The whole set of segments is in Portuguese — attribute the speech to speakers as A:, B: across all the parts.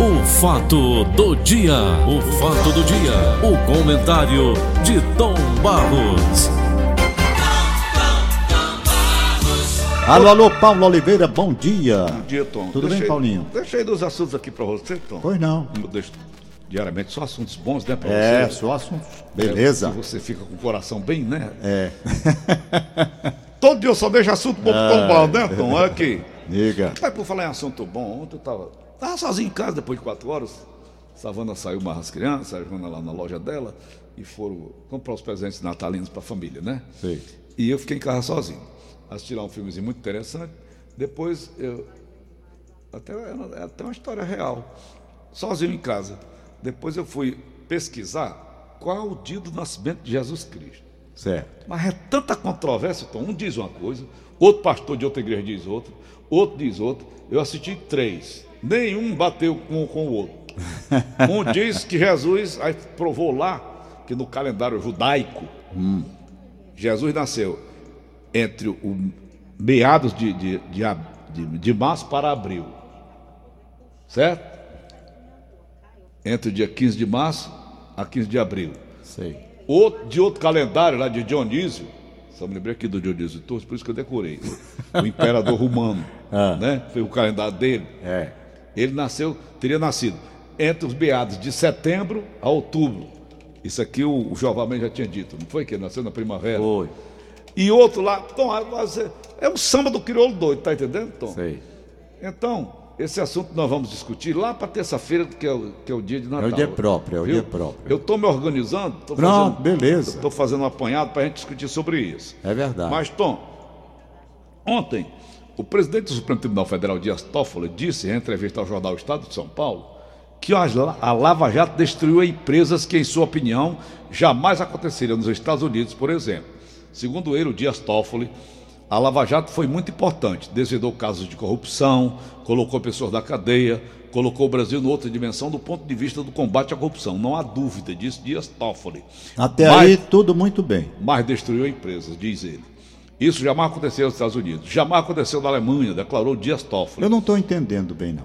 A: O fato do dia, o fato do dia, o comentário de Tom Barros.
B: Alô, alô, Paulo Oliveira, bom dia.
C: Bom dia, Tom.
B: Tudo bem,
C: Deixei-
B: Paulinho?
C: Deixei dois assuntos aqui pra você, Tom.
B: Pois não.
C: Eu deixo diariamente só assuntos bons, né, pra
B: É,
C: você.
B: só assuntos. Beleza.
C: E você fica com o coração bem, né?
B: É.
C: Todo dia eu só deixo assunto bom pro Tom Barros, né, Tom? Olha aqui.
B: Diga.
C: Mas por falar em assunto bom, ontem eu tava, tava sozinho em casa depois de quatro horas. Savana saiu mais as crianças, a Joana lá na loja dela e foram comprar os presentes natalinos pra família, né?
B: Sei.
C: E eu fiquei em casa sozinho. Assisti lá um filmezinho muito interessante. Depois eu. Até, é até uma história real. Sozinho em casa. Depois eu fui pesquisar qual o dia do nascimento de Jesus Cristo.
B: Certo.
C: Mas é tanta controvérsia, então um diz uma coisa, outro pastor de outra igreja diz outra, outro diz outra. Eu assisti três. Nenhum bateu com, com o outro. Um diz que Jesus aí provou lá que no calendário judaico Jesus nasceu entre o meados de, de, de, de, de março para abril. Certo? Entre o dia 15 de março a 15 de abril.
B: Sei.
C: Outro, de outro calendário lá de Dionísio, só me lembrei aqui do Dionísio Torres, por isso que eu decorei. O imperador romano,
B: Ah.
C: né? Foi o calendário dele.
B: É.
C: Ele nasceu, teria nascido entre os meados de setembro a outubro. Isso aqui o, o Mendes já tinha dito, não foi que ele nasceu na primavera?
B: Foi.
C: E outro lá, Tom, ah, você- é o samba do crioulo doido, tá entendendo, Tom?
B: Sei.
C: Então, esse assunto nós vamos discutir lá para terça-feira, que, é o- que é o dia de Natal.
B: dia próprio, é o
C: Viu?
B: dia próprio.
C: Eu estou me organizando, estou
B: Pronto,
C: fazendo,
B: beleza.
C: Estou fazendo um apanhado para a gente discutir sobre isso.
B: É verdade.
C: Mas, Tom, ontem, o presidente do Supremo Tribunal Federal, Dias Toffoli, disse em entrevista ao jornal Estado de São Paulo que a a Lava Jato destruiu empresas que, em sua opinião, jamais aconteceriam nos Estados Unidos, por exemplo. Segundo ele, o Dias Toffoli, a Lava Jato foi muito importante, desvendou casos de corrupção, colocou pessoas da cadeia, colocou o Brasil em outra dimensão do ponto de vista do combate à corrupção. Não há dúvida disso, Dias Toffoli.
B: Até
C: Mas-
B: aí, tudo muito bem.
C: mas destruiu empresas, diz ele. Isso jamais aconteceu nos Estados Unidos, jamais aconteceu na Alemanha, declarou Dias Toffoli.
B: Eu não estou entendendo bem, não.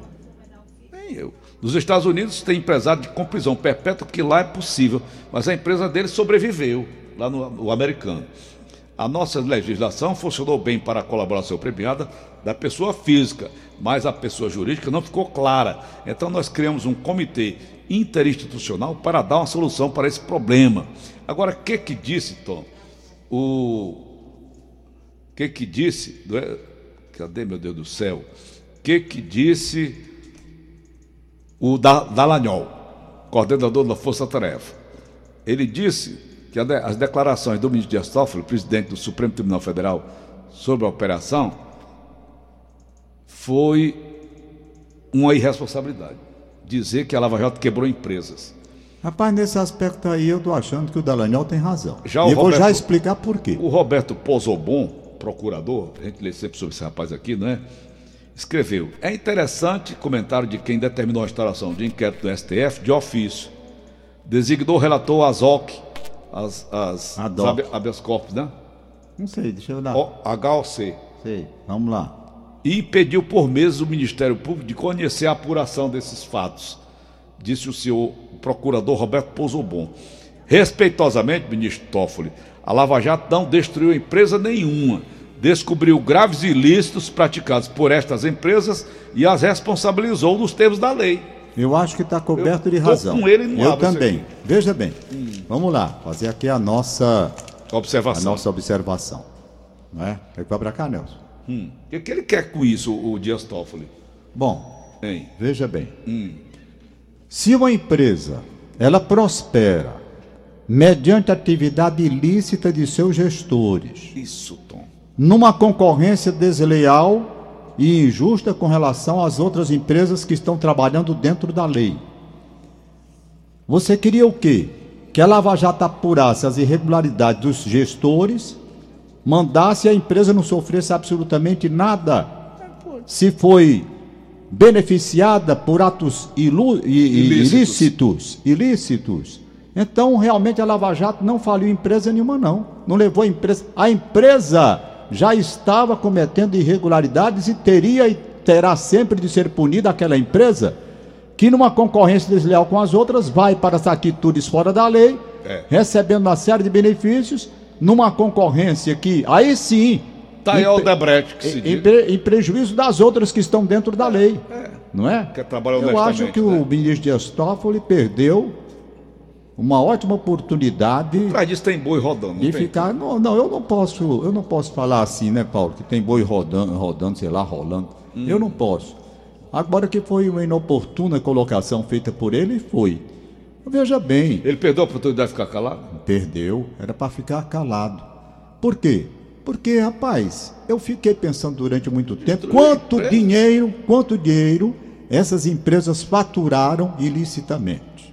C: Nem eu. Nos Estados Unidos tem empresário de com prisão perpétua, que lá é possível, mas a empresa dele sobreviveu, lá no americano. A nossa legislação funcionou bem para a colaboração premiada da pessoa física, mas a pessoa jurídica não ficou clara. Então nós criamos um comitê interinstitucional para dar uma solução para esse problema. Agora, o que que disse, Tom? O que que disse? é? Cadê, meu Deus do céu? O que que disse o Da- Dallagnol, coordenador da Força Tarefa. Ele disse que as declarações do ministro Dias Toffoli, presidente do Supremo Tribunal Federal, sobre a operação, foi uma irresponsabilidade. Dizer que a Lava Jato quebrou empresas.
B: Rapaz, nesse aspecto aí, eu tô achando que o Dallagnol tem razão.
C: Já
B: e vou já explicar por quê.
C: O Roberto Pozobon, procurador, a gente lê sempre sobre esse rapaz aqui, não é? Escreveu: É interessante comentário de quem determinou a instalação de inquérito do STF de ofício. Designou o relator Azoc, as, as, as habeas corpus, né?
B: Não sei, deixa eu dar.
C: O- HOC.
B: Sei, vamos lá.
C: E pediu por meses o Ministério Público de conhecer a apuração desses fatos, disse o senhor o procurador Roberto Pozobon. Respeitosamente, ministro Toffoli, a Lava Jato não destruiu empresa nenhuma, descobriu graves ilícitos praticados por estas empresas e as responsabilizou nos termos da lei.
B: Eu acho que está coberto
C: Eu
B: de razão.
C: com ele no
B: Eu também. Veja bem. Vamos lá, fazer aqui a nossa, a
C: Observação.
B: nossa observação. Não é? Vai para cá, Nelson.
C: Hum. O que, que ele quer com isso, o Dias Toffoli?
B: Bom,
C: Hein?
B: veja bem. Se uma empresa ela prospera mediante atividade ilícita de seus gestores,
C: Isso, Tom.
B: numa concorrência desleal e injusta com relação às outras empresas que estão trabalhando dentro da lei. Você queria o quê? Que a Lava Jato apurasse as irregularidades dos gestores, mandasse a empresa não sofresse absolutamente nada. Se foi beneficiada por atos ilu-
C: Ilícitos.
B: ilícitos, ilícitos. Então, realmente a Lava Jato não faliu empresa nenhuma não. Não levou a empresa. A empresa já estava cometendo irregularidades e teria e terá sempre de ser punida aquela empresa que numa concorrência desleal com as outras vai para as atitudes fora da lei,
C: É.
B: recebendo uma série de benefícios, numa concorrência que aí sim
C: Tá
B: em
C: o
B: pre-
C: Debrecht que se
B: em, em
C: diz.
B: pre- em prejuízo das outras que estão dentro da lei, não é?
C: Quer trabalhar
B: Eu acho que
C: né?
B: o ministro Dias Toffoli perdeu uma ótima oportunidade
C: Atrás disso tem boi rodando.
B: de
C: tem?
B: ficar. Não, não, eu não posso, eu não posso falar assim, né, Paulo? Que tem boi rodando, rodando, sei lá, rolando.
C: Hum.
B: Eu não posso. Agora que foi uma inoportuna colocação feita por ele, foi. Veja bem,
C: Ele perdeu a oportunidade de ficar calado?
B: perdeu, era para ficar calado. Por quê? Porque, rapaz, eu fiquei pensando durante muito tempo quanto
C: empresa.
B: dinheiro, quanto dinheiro essas empresas faturaram ilicitamente.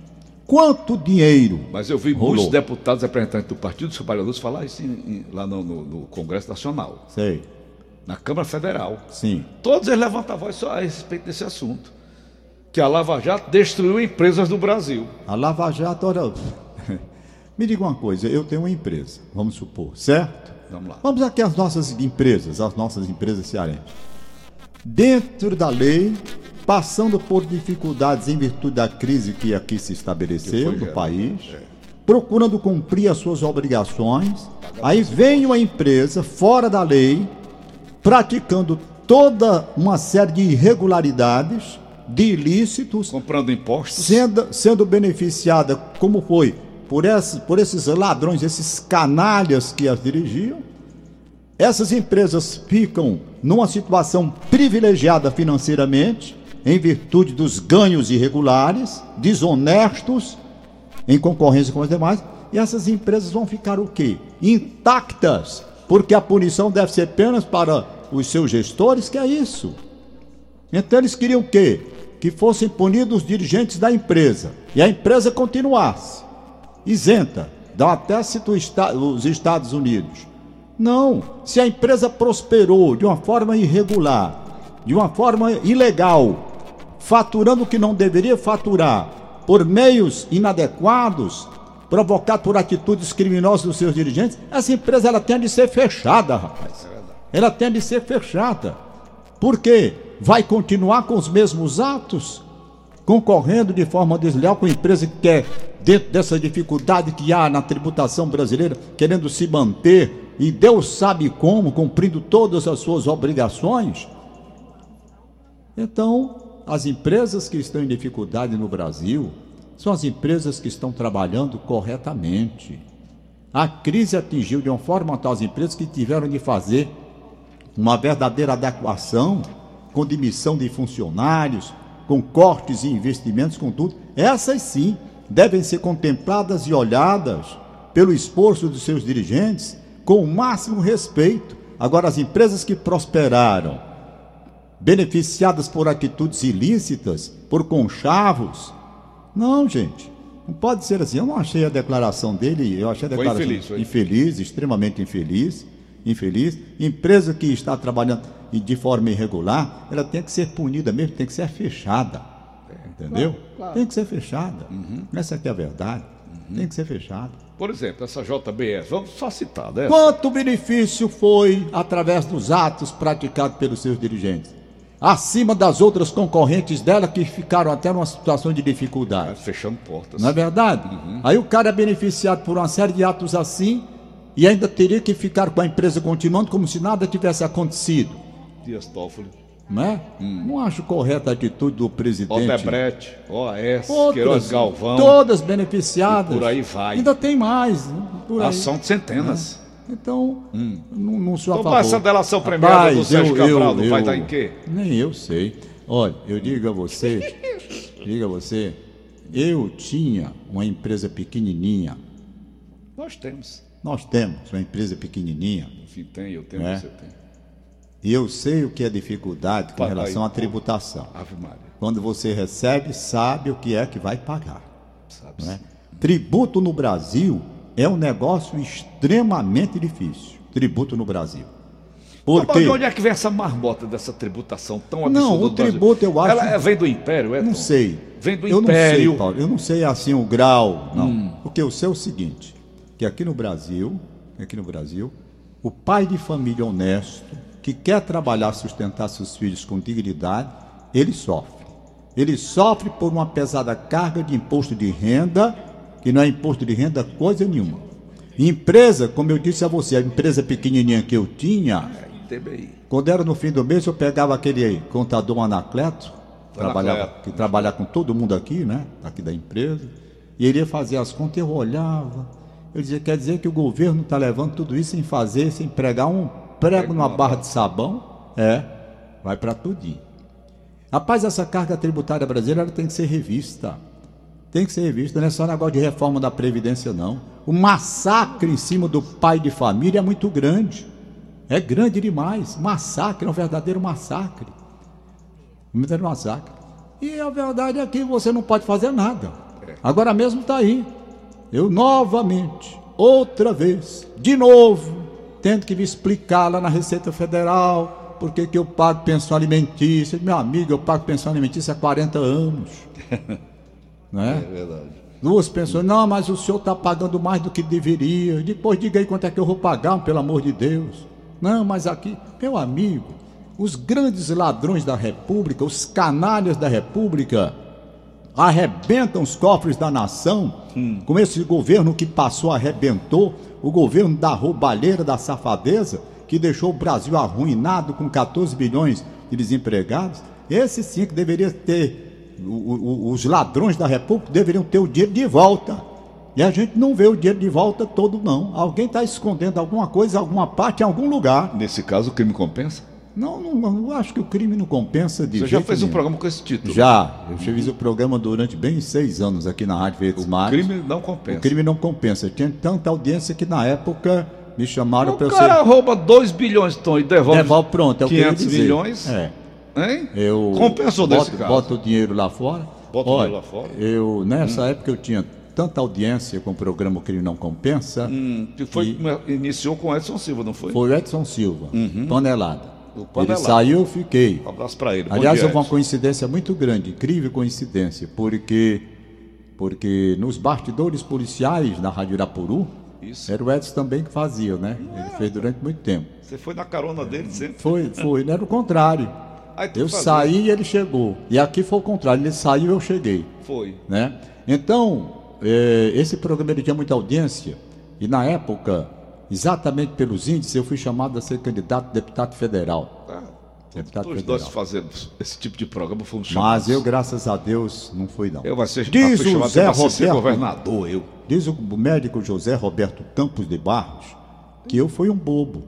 B: Quanto dinheiro?
C: Mas eu vi
B: Rolou.
C: muitos deputados representantes do Partido dos Trabalhadores falar isso em- em- lá no, no- no Congresso Nacional,
B: Sei,
C: na Câmara Federal.
B: sim.
C: Todos eles levantam a voz só a respeito desse assunto. Que a Lava Jato destruiu empresas do Brasil.
B: A Lava Jato, olha. Me diga uma coisa, eu tenho uma empresa, vamos supor, certo?
C: Vamos lá.
B: Vamos aqui às nossas empresas, as nossas empresas cearenses. Dentro da lei, passando por dificuldades em virtude da crise que aqui se estabeleceu no
C: gerada,
B: país, procurando cumprir as suas obrigações. Aí vem uma empresa fora da lei, praticando toda uma série de irregularidades, de ilícitos,
C: Comprando impostos.
B: sendo, sendo beneficiada, como foi, por esses, por esses ladrões, esses canalhas que as dirigiam. Essas empresas ficam numa situação privilegiada financeiramente, em virtude dos ganhos irregulares, desonestos, em concorrência com as demais, e essas empresas vão ficar o quê? Intactas, porque a punição deve ser apenas para os seus gestores, que é isso. Então eles queriam o quê? Que fossem punidos os dirigentes da empresa. E a empresa continuasse isenta. Dá até cito os Estados Unidos. Não. Se a empresa prosperou de uma forma irregular, de uma forma ilegal, faturando o que não deveria faturar, por meios inadequados, provocado por atitudes criminosas dos seus dirigentes, essa empresa ela tem de ser fechada, rapaz. Ela tem de ser fechada. Por quê? Vai continuar com os mesmos atos? Concorrendo de forma desleal com a empresa que quer, dentro dessa dificuldade que há na tributação brasileira, querendo se manter, e Deus sabe como, cumprindo todas as suas obrigações? Então, as empresas que estão em dificuldade no Brasil são as empresas que estão trabalhando corretamente. A crise atingiu de uma forma tal as empresas que tiveram de fazer uma verdadeira adequação com demissão de funcionários, com cortes e investimentos, com tudo. Essas sim devem ser contempladas e olhadas pelo esforço dos seus dirigentes com o máximo respeito. Agora, as empresas que prosperaram, beneficiadas por atitudes ilícitas, por conchavos, não, gente. Não pode ser assim. Eu não achei a declaração dele, eu achei a
C: Foi
B: declaração
C: infeliz, foi.
B: infeliz, extremamente infeliz, infeliz. Empresa que está trabalhando e de forma irregular, ela tem que ser punida mesmo, tem que ser fechada. Entendeu? Tem que ser fechada. Essa aqui é a verdade. Tem que ser fechada.
C: Por exemplo, essa JBS, vamos só citar, né?
B: Quanto benefício foi através dos atos praticados pelos seus dirigentes? Acima das outras concorrentes dela que ficaram até numa situação de dificuldade.
C: Fechando portas.
B: Não é verdade? Aí o cara é beneficiado por uma série de atos assim e ainda teria que ficar com a empresa continuando como se nada tivesse acontecido.
C: Dias Toffoli,
B: Não é? Não acho correta a atitude do presidente.
C: Odebrecht, OAS,
B: Outras,
C: Queiroz Galvão.
B: Todas beneficiadas.
C: E por aí vai.
B: Ainda tem mais. né? Por aí.
C: Ação de centenas.
B: Então, não, não sou a
C: Então,
B: favor.
C: essa delação premiada
B: Rapaz,
C: do Sérgio
B: eu-
C: Cabral
B: eu-
C: vai dar em quê?
B: Nem eu sei. Olha, eu digo a você, digo a você, eu tinha uma empresa pequenininha.
C: Nós temos.
B: Nós temos uma empresa pequenininha
C: Enfim, tem, eu tenho,
B: É.
C: você tem.
B: e eu sei o que é dificuldade com relação à tributação.
C: Ave Maria,
B: Quando você recebe, sabe o que é que vai pagar.
C: sabe?
B: né? Tributo no Brasil é um negócio extremamente difícil. Tributo no Brasil. Por
C: Mas de onde é que vem essa marmota dessa tributação tão absurda?
B: Não, o tributo eu acho-
C: Ela é- vem do Império, é?
B: Não sei.
C: Vem do
B: eu
C: Império.
B: não sei, Paulo. Eu não sei assim o grau, não.
C: Hum.
B: Porque eu sei o seguinte, que aqui no Brasil, aqui no Brasil, o pai de família honesto, que quer trabalhar, sustentar seus filhos com dignidade, ele sofre. ele sofre por uma pesada carga de imposto de renda, que não é imposto de renda coisa nenhuma. Empresa, como eu disse a você, a empresa pequenininha que eu tinha,
C: TBI.
B: quando era no fim do mês, eu pegava aquele contador Anacleto, trabalhava, que trabalha com todo mundo aqui, né? Aqui da empresa, e ele ia fazer as contas, eu olhava, eu dizia, quer dizer que o governo está levando tudo isso sem fazer, sem pregar um prego numa barra de sabão? É, vai para tudinho. Rapaz, essa carga tributária brasileira tem que ser revista. Tem que ser revista, não é só negócio de reforma da Previdência, não. O massacre em cima do pai de família é muito grande. É grande demais. Massacre, é um verdadeiro massacre. Um verdadeiro massacre. E a verdade é que você não pode fazer nada. Agora mesmo está aí. Eu novamente, outra vez, de novo, tendo que me explicar lá na Receita Federal por que, eu pago pensão alimentícia. Meu amigo, eu pago pensão alimentícia há 40 anos. Não é?
C: Verdade.
B: Duas pensões, não, mas o senhor está pagando mais do que deveria. Depois diga aí quanto é que eu vou pagar, pelo amor de Deus. Não, mas aqui, meu amigo, os grandes ladrões da República, os canalhas da República, arrebentam os cofres da nação, com esse governo que passou, arrebentou, o governo da roubalheira, da safadeza, que deixou o Brasil arruinado com 14 bilhões de desempregados. Esse sim que deveria ter, os ladrões da República deveriam ter o dinheiro de volta. E a gente não vê o dinheiro de volta todo, não. Alguém está escondendo alguma coisa, alguma parte, em algum lugar.
C: Nesse caso, o crime compensa?
B: Não, não, não, acho que o crime não compensa de
C: Você já fez um
B: nenhum.
C: programa com esse título.
B: Já, eu fiz o programa durante bem seis anos aqui na Rádio Verdes
C: O
B: Mares.
C: crime não compensa.
B: O crime não compensa. Tinha tanta audiência que na época me chamaram
C: O
B: para eu
C: cara
B: ser.
C: rouba 2 bilhões Tom, e devolve,
B: Devolve pronto, é o que eu ia
C: 500
B: dizer.
C: milhões.
B: É.
C: Hein?
B: Eu
C: Compensou
B: boto,
C: nesse caso.
B: Boto o dinheiro lá fora.
C: Bota o
B: Olha,
C: dinheiro lá fora.
B: Eu, nessa época eu tinha tanta audiência com o programa O Crime Não Compensa.
C: Hum, que foi,
B: E-
C: iniciou com Edson Silva, não foi?
B: Foi o Edson Silva, panelada.
C: O
B: Ele saiu, eu fiquei.
C: Um abraço pra ele.
B: Aliás,
C: dia,
B: houve uma coincidência muito grande, incrível coincidência, porque porque nos bastidores policiais da Rádio Irapuru,
C: Isso.
B: era o Edson também que fazia, né? Ele fez durante muito tempo.
C: Você foi na carona dele sempre.
B: Foi, foi, era o contrário. Eu
C: fazia.
B: saí e ele chegou. E aqui foi o contrário, ele saiu e eu cheguei,
C: Foi.
B: né? Então, eh, esse programa ele tinha muita audiência e na época, exatamente pelos índices, eu fui chamado a ser candidato a deputado federal. Deputado
C: Todos
B: federal.
C: nós fazemos esse tipo de programa fomos
B: Mas
C: chamados.
B: eu, graças a Deus, não fui não.
C: Eu vai ser
B: Diz o
C: ser
B: Roberto,
C: governador, eu.
B: diz o médico José Roberto Campos de Barros, que eu fui um bobo.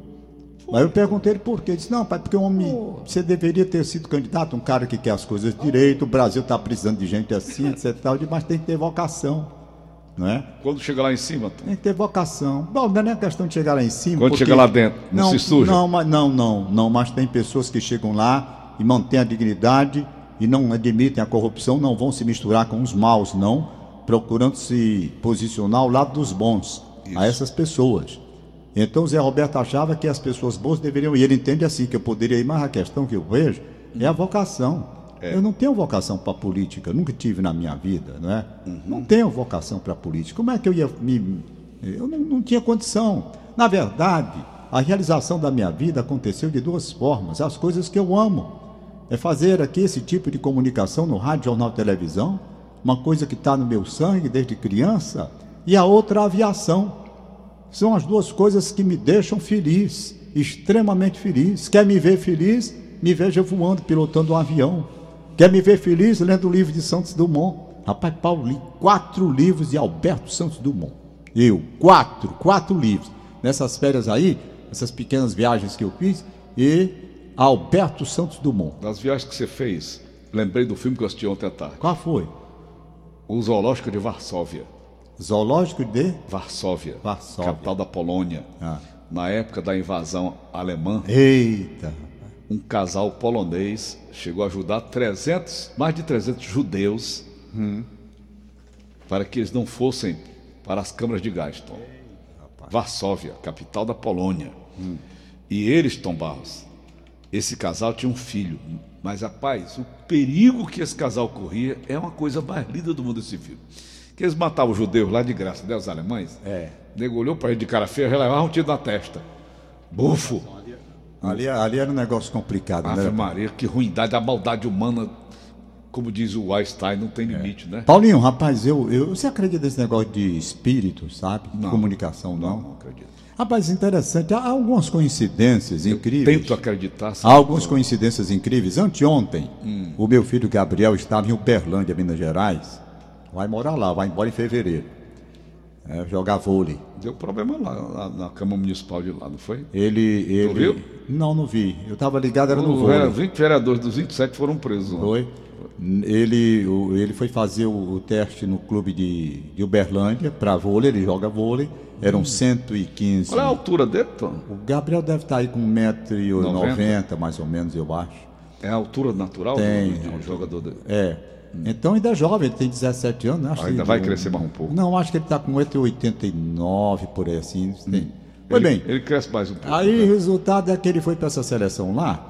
B: Mas eu perguntei ele por quê. Ele disse, não, pai, porque um homem, você deveria ter sido candidato, um cara que quer as coisas direito, o Brasil está precisando de gente assim, etc. e tal. Eu disse, Mas tem que ter vocação, não é?
C: Quando chega lá em cima, Tom,
B: Tem que ter vocação. Bom, não é nem questão de chegar lá em cima.
C: Quando
B: porque-
C: chega lá dentro, não se suja?
B: Não, mas, não, não, não, mas tem pessoas que chegam lá e mantêm a dignidade e não admitem a corrupção, não vão se misturar com os maus, não, procurando se posicionar ao lado dos bons, a essas pessoas. Então o Zé Roberto achava que as pessoas boas deveriam ir. Ele entende assim, que eu poderia ir, mas a questão que eu vejo é a vocação. Eu não tenho vocação para política, nunca tive na minha vida, não é? Não tenho vocação para política. Como é que eu ia me. Eu não, não tinha condição. Na verdade, a realização da minha vida aconteceu de duas formas. As coisas que eu amo. É fazer aqui esse tipo de comunicação no rádio, jornal, televisão, uma coisa que está no meu sangue desde criança, e a outra a aviação. São as duas coisas que me deixam feliz, extremamente feliz. Quer me ver feliz? Me veja voando, pilotando um avião. Quer me ver feliz? Lendo o livro de Santos Dumont. Rapaz, Paulo, li quatro livros de Alberto Santos Dumont. Eu, quatro, quatro livros. Nessas férias aí, essas pequenas viagens que eu fiz, e Alberto Santos Dumont.
C: das viagens que você fez, lembrei do filme que eu assisti ontem à tarde.
B: Qual foi?
C: O Zoológico de Varsóvia.
B: Zoológico de
C: Varsóvia,
B: Varsóvia.
C: capital da Polônia.
B: Ah.
C: Na época da invasão alemã,
B: Eita.
C: um casal polonês chegou a ajudar 300, mais de 300 judeus para que eles não fossem para as câmaras de gás, Tom. Varsóvia, capital da Polônia. E eles, Tom Barros, esse casal tinha um filho. Mas, rapaz, o perigo que esse casal corria é uma coisa mais linda do mundo esse. Que eles matavam os judeus lá de graça, né, os alemães?
B: É.
C: O nego olhou para ele de cara feia, já levava um tiro na testa. Bufo!
B: Ali, ali era um negócio complicado,
C: Ave
B: né?
C: Maria, que ruindade, a maldade humana como diz o Einstein, não tem limite, né?
B: Paulinho, rapaz, eu, eu, você acredita nesse negócio de espírito, sabe?
C: Não.
B: Comunicação, não?
C: Não, não acredito.
B: Rapaz, interessante. Há algumas coincidências incríveis.
C: Tento acreditar.
B: Há algumas coincidências incríveis. Anteontem,
C: Hum.
B: o meu filho Gabriel estava em Uberlândia, Minas Gerais. Vai morar lá, vai embora em fevereiro. É, jogar vôlei.
C: Deu problema lá, lá na Câmara Municipal de lá, não foi?
B: Ele. ele...
C: viu?
B: Não, não vi. Eu estava ligado, era no
C: O-
B: vôlei.
C: é, 20 vereadores dos 27 foram presos. lá.
B: Foi. Ele, o- ele foi fazer o, o teste no clube de, de Uberlândia para vôlei, ele joga vôlei. Eram 115.
C: Qual é a altura dele, Tom?
B: O Gabriel deve estar aí com 1,90m, mais ou menos, eu acho.
C: É a altura natural
B: Tem,
C: do, do jogador dele?
B: É. Então ainda é jovem, ele tem 17 anos, né? Acho
C: Ainda
B: que-
C: vai crescer mais um pouco.
B: Não, acho que ele está com 1,89 por aí assim. Tem. Pois
C: ele,
B: bem,
C: Ele cresce mais um pouco.
B: aí
C: né?
B: o resultado é que ele foi para essa seleção lá,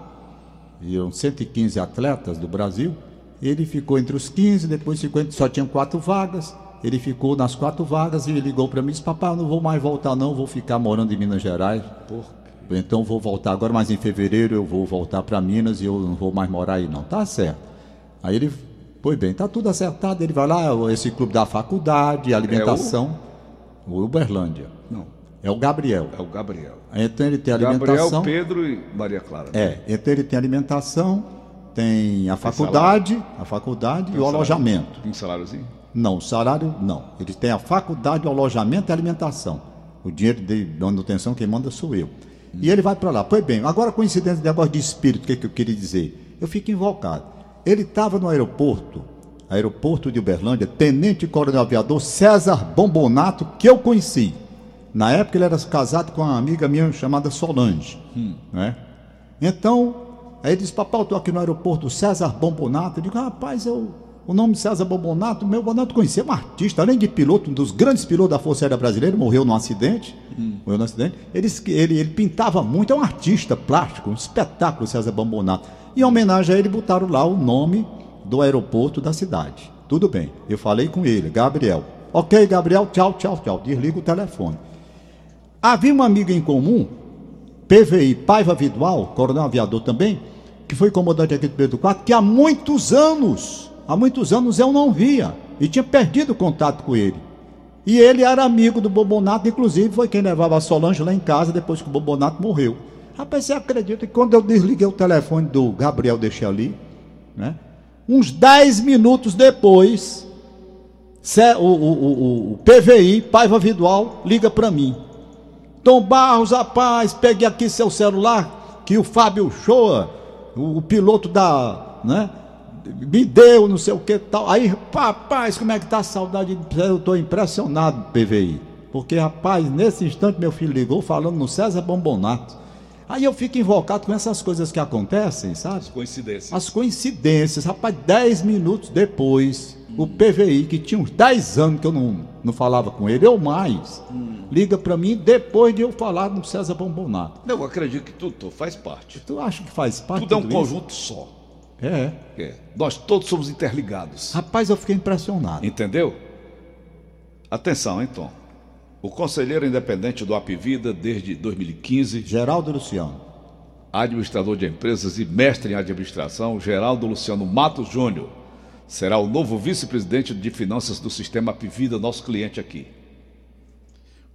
B: e eram 115 atletas do Brasil, ele ficou entre os 15, depois ficou entre, só tinham quatro vagas, ele ficou nas quatro vagas e ligou para mim e disse, papai, eu não vou mais voltar não, vou ficar morando em Minas Gerais,
C: Porra.
B: Então vou voltar agora, mas em fevereiro eu vou voltar para Minas e eu não vou mais morar aí não. Tá certo. Aí ele, pois bem, tá tudo acertado, ele vai lá, esse clube da faculdade, alimentação, o Uberlândia.
C: Não,
B: É o Gabriel.
C: é o Gabriel.
B: Então ele tem
C: Gabriel,
B: alimentação.
C: Pedro e Maria Clara.
B: É, então ele tem alimentação, tem a faculdade, a faculdade e o
C: salário?
B: alojamento.
C: Um saláriozinho?
B: Não, o salário não. Ele tem a faculdade, o alojamento e a alimentação. O dinheiro de manutenção quem manda sou eu. E ele vai para lá. Pois bem, agora coincidência de negócio de espírito, o que, que eu queria dizer? Eu fico invocado. Ele estava no aeroporto, aeroporto de Uberlândia, tenente coronel aviador César Bombonato, que eu conheci. Na época ele era casado com uma amiga minha chamada Solange. Né? Então, aí ele disse, papai, eu estou aqui no aeroporto César Bombonato. Eu digo, rapaz, eu, o nome César Bombonato, meu Bombonato conhecia, um artista, além de piloto, um dos grandes pilotos da Força Aérea Brasileira, morreu num acidente. Morreu num acidente. Ele, ele, ele pintava muito, é um artista plástico, um espetáculo, César Bombonato. Em homenagem a ele, botaram lá o nome do aeroporto da cidade. Tudo bem, eu falei com ele, Gabriel. Ok, Gabriel, tchau, tchau, tchau. Desliga o telefone. Havia uma amiga em comum, PVI Paiva Vidual, coronel aviador também, que foi comandante aqui do Pedro 4, que há muitos anos, há muitos anos eu não via e tinha perdido contato com ele. E ele era amigo do Bobonato, inclusive foi quem levava a Solange lá em casa depois que o Bobonato morreu. Rapaz, você acredita que quando eu desliguei o telefone do Gabriel deixei ali, né? Uns 10 minutos depois, o, o- o- o PVI, Paiva Vidual, liga para mim. Tom Barros, rapaz, peguei aqui seu celular, que o Fábio Shoa, o piloto da, né, me deu, não sei o que tal. Aí, rapaz, como é que tá a saudade? de- Eu tô impressionado, PVI. Porque, rapaz, nesse instante meu filho ligou falando no César Bombonato. Aí eu fico invocado com essas coisas que acontecem, sabe?
C: Coincidência.
B: As coincidências, rapaz, 10 minutos depois, o PVI, que tinha uns 10 anos que eu não, não falava com ele, ou mais, liga pra mim depois de eu falar no César Bombonato.
C: Não, eu acredito que tudo Tom, faz parte.
B: Tu acha que faz parte
C: Tudo é um
B: tudo isso?
C: conjunto só.
B: É.
C: É. Nós todos somos interligados.
B: Rapaz, eu fiquei impressionado.
C: Entendeu? Atenção, hein, Tom? O conselheiro independente do Apivida desde 2015,
B: Geraldo Luciano.
C: administrador de empresas e mestre em administração, Geraldo Luciano Matos Júnior, será o novo vice-presidente de finanças do sistema Apivida, nosso cliente aqui.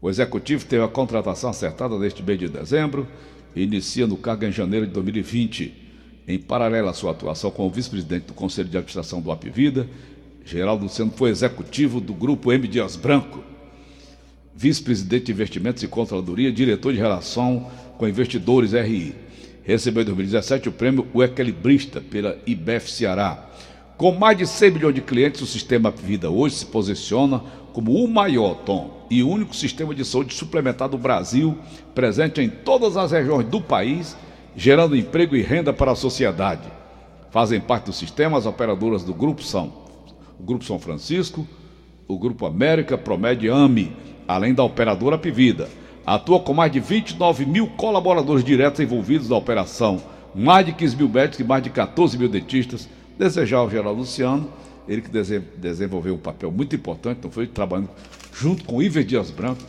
C: O executivo teve a contratação acertada neste mês de dezembro e inicia no cargo em janeiro de 2020. Em paralelo à sua atuação como vice-presidente do Conselho de Administração do Apivida, Geraldo Luciano foi executivo do grupo M. Dias Branco, vice-presidente de investimentos e controladoria, diretor de relação com investidores RI. Recebeu em 2017 o prêmio O Equilibrista pela IBEF Ceará. Com mais de 100 milhões de clientes, o sistema Vida hoje se posiciona como o maior, Tom, e único sistema de saúde suplementar do Brasil, presente em todas as regiões do país, gerando emprego e renda para a sociedade. Fazem parte do sistema as operadoras do Grupo São, o Grupo São Francisco, o Grupo América, Promed AMI, além da operadora Pivida. Atua com mais de 29 mil colaboradores diretos envolvidos na operação, mais de 15 mil médicos e mais de 14 mil dentistas. Desejar ao Geraldo Luciano, ele que dese- desenvolveu um papel muito importante, não foi trabalhando junto com Iver Dias Branco,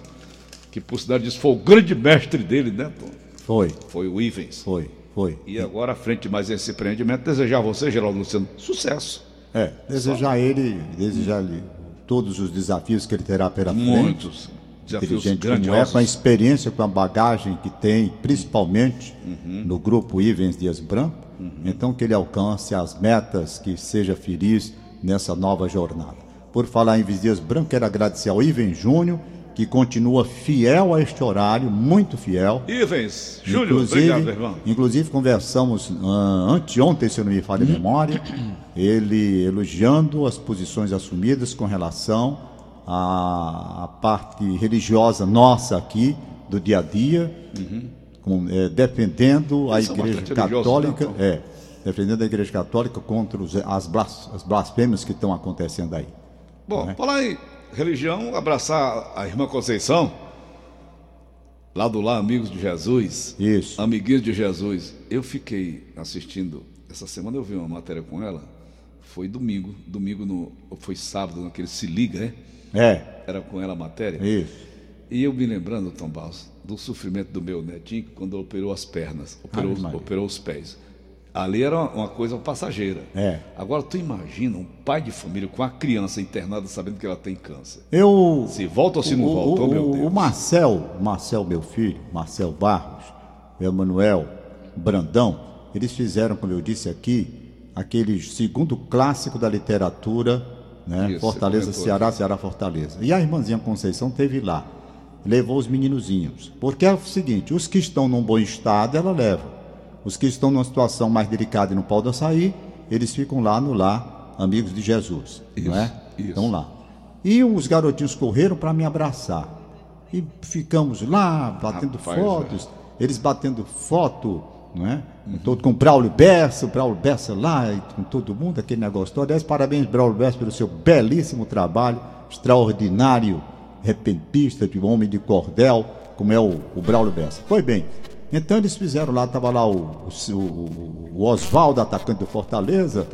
C: que por sinal disso foi o grande mestre dele, né, Tom?
B: Foi,
C: Foi o Ivens.
B: foi, foi.
C: E agora, à frente de mais esse empreendimento, desejar a você, Geraldo Luciano, sucesso.
B: É, desejar a ele, desejar ele todos os desafios que ele terá pela frente.
C: Muitos desafios
B: Inteligente como é, com a experiência, com a bagagem que tem, principalmente no grupo Ivens Dias Branco. Então, que ele alcance as metas, que seja feliz nessa nova jornada. Por falar em Ivens Dias Branco, quero agradecer ao Ivens Júnior, que continua fiel a este horário, muito fiel.
C: Ivens, Júlio, obrigado, irmão.
B: Inclusive conversamos ah, anteontem, se eu não me falha a memória, ele elogiando as posições assumidas com relação à, à parte religiosa nossa aqui, do dia a dia, com, eh, defendendo a
C: Eles
B: Igreja
C: religiosos,
B: Católica,
C: né, Tom?
B: é, defendendo a Igreja Católica contra os- as, blas- as blasfêmias que estão acontecendo aí.
C: Bom, falar em religião, abraçar a irmã Conceição, lá do Lá Amigos de Jesus.
B: Isso.
C: Amiguinhos de Jesus. Eu fiquei assistindo, essa semana eu vi uma matéria com ela, foi domingo, domingo no, ou foi sábado, naquele Se Liga, né?
B: É,
C: Era com ela a matéria.
B: isso.
C: E eu me lembrando, Tom Barros, do sofrimento do meu netinho quando operou as pernas, operou, operou os pés. Ali era uma- coisa passageira.
B: É.
C: Agora tu imagina um pai de família com a criança internada sabendo que ela tem câncer.
B: Eu.
C: Se volta ou se não
B: o,
C: volta, oh,
B: o,
C: meu Deus.
B: O Marcel, Marcel, meu filho, Marcel Barros, Emanuel Brandão, eles fizeram, como eu disse aqui, aquele segundo clássico da literatura, né?
C: Isso,
B: Fortaleza, Ceará, Ceará, Fortaleza. E a irmãzinha Conceição teve lá, levou os meninozinhos. Porque é o seguinte: os que estão num bom estado, ela leva. Os que estão numa situação mais delicada e não podem sair, eles ficam lá no lar, amigos de Jesus.
C: Isso,
B: não é?
C: isso.
B: Estão lá. E os garotinhos correram para me abraçar. E ficamos lá, batendo
C: Rapaz,
B: fotos, eles batendo foto, não é? Todo com o Braulio Bessa, o Braulio Bessa lá, e com todo mundo, aquele negócio todo. Aliás, parabéns, Braulio Bessa, pelo seu belíssimo trabalho, extraordinário, repentista, de um homem de cordel, como é o, o Braulio Bessa. Foi bem. Então eles fizeram lá, estava lá o, o, o- Oswaldo, atacante do Fortaleza,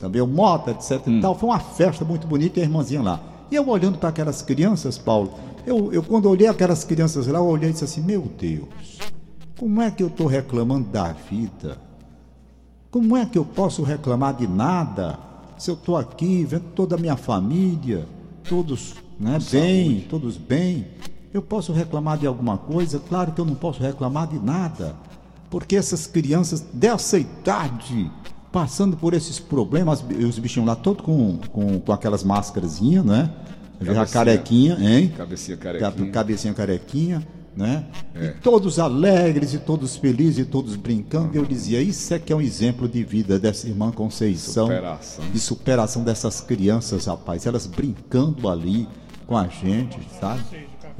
B: também o Mota, etc e tal. Foi uma festa muito bonita e a irmãzinha lá. E eu olhando para aquelas crianças, Paulo, eu, eu quando olhei aquelas crianças lá, eu olhei e disse assim, meu Deus, como é que eu estou reclamando da vida? Como é que eu posso reclamar de nada? Se eu estou aqui vendo toda a minha família, todos né, bem, todos bem, eu posso reclamar de alguma coisa? Claro que eu não posso reclamar de nada, porque essas crianças dessa idade, passando por esses problemas, os bichinhos lá todos com, com, com aquelas máscarazinhas, né? Já
C: Cabecinha.
B: carequinha, hein?
C: Cabecinha
B: Cabe-
C: carequinha.
B: cabecinha carequinha, né?
C: É.
B: E todos alegres, e todos felizes, e todos brincando. Eu dizia, isso é que é um exemplo de vida dessa irmã Conceição.
C: Superação.
B: De superação dessas crianças, rapaz. Elas brincando ali com a gente, sabe?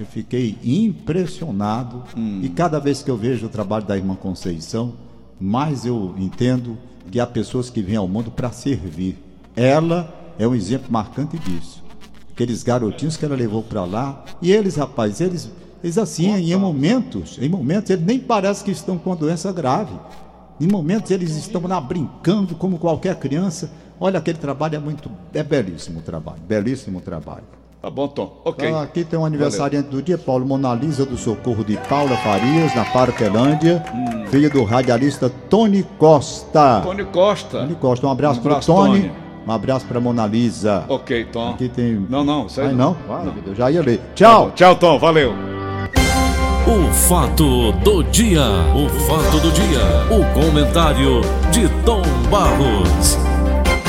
B: Eu fiquei impressionado.
C: Hum.
B: E cada vez que eu vejo o trabalho da irmã Conceição, mais eu entendo que há pessoas que vêm ao mundo para servir. Ela é um exemplo marcante disso aqueles garotinhos que ela levou para lá. E eles, rapaz, eles, eles assim, em momentos, em momentos, eles nem parece que estão com a doença grave. Em momentos eles estão lá brincando como qualquer criança. Olha, aquele trabalho é muito, é belíssimo o trabalho, belíssimo trabalho.
C: Tá bom, Tom. Ok.
B: Ah, aqui tem um aniversariante do dia, Paulo Monalisa do Socorro de Paula Farias, na Parquelândia, filho do radialista Tony Costa.
C: Tony Costa.
B: Tony Costa, um abraço,
C: Um abraço,
B: pro Tony,
C: Tony.
B: um abraço para Monalisa.
C: Ok, Tom.
B: Aqui tem.
C: Não, não, isso aí
B: Ai,
C: não.
B: não? Vida, eu já ia ler. Tchau!
C: Tchau, Tom. Valeu.
A: O fato do dia, o fato do dia, o comentário de Tom Barros.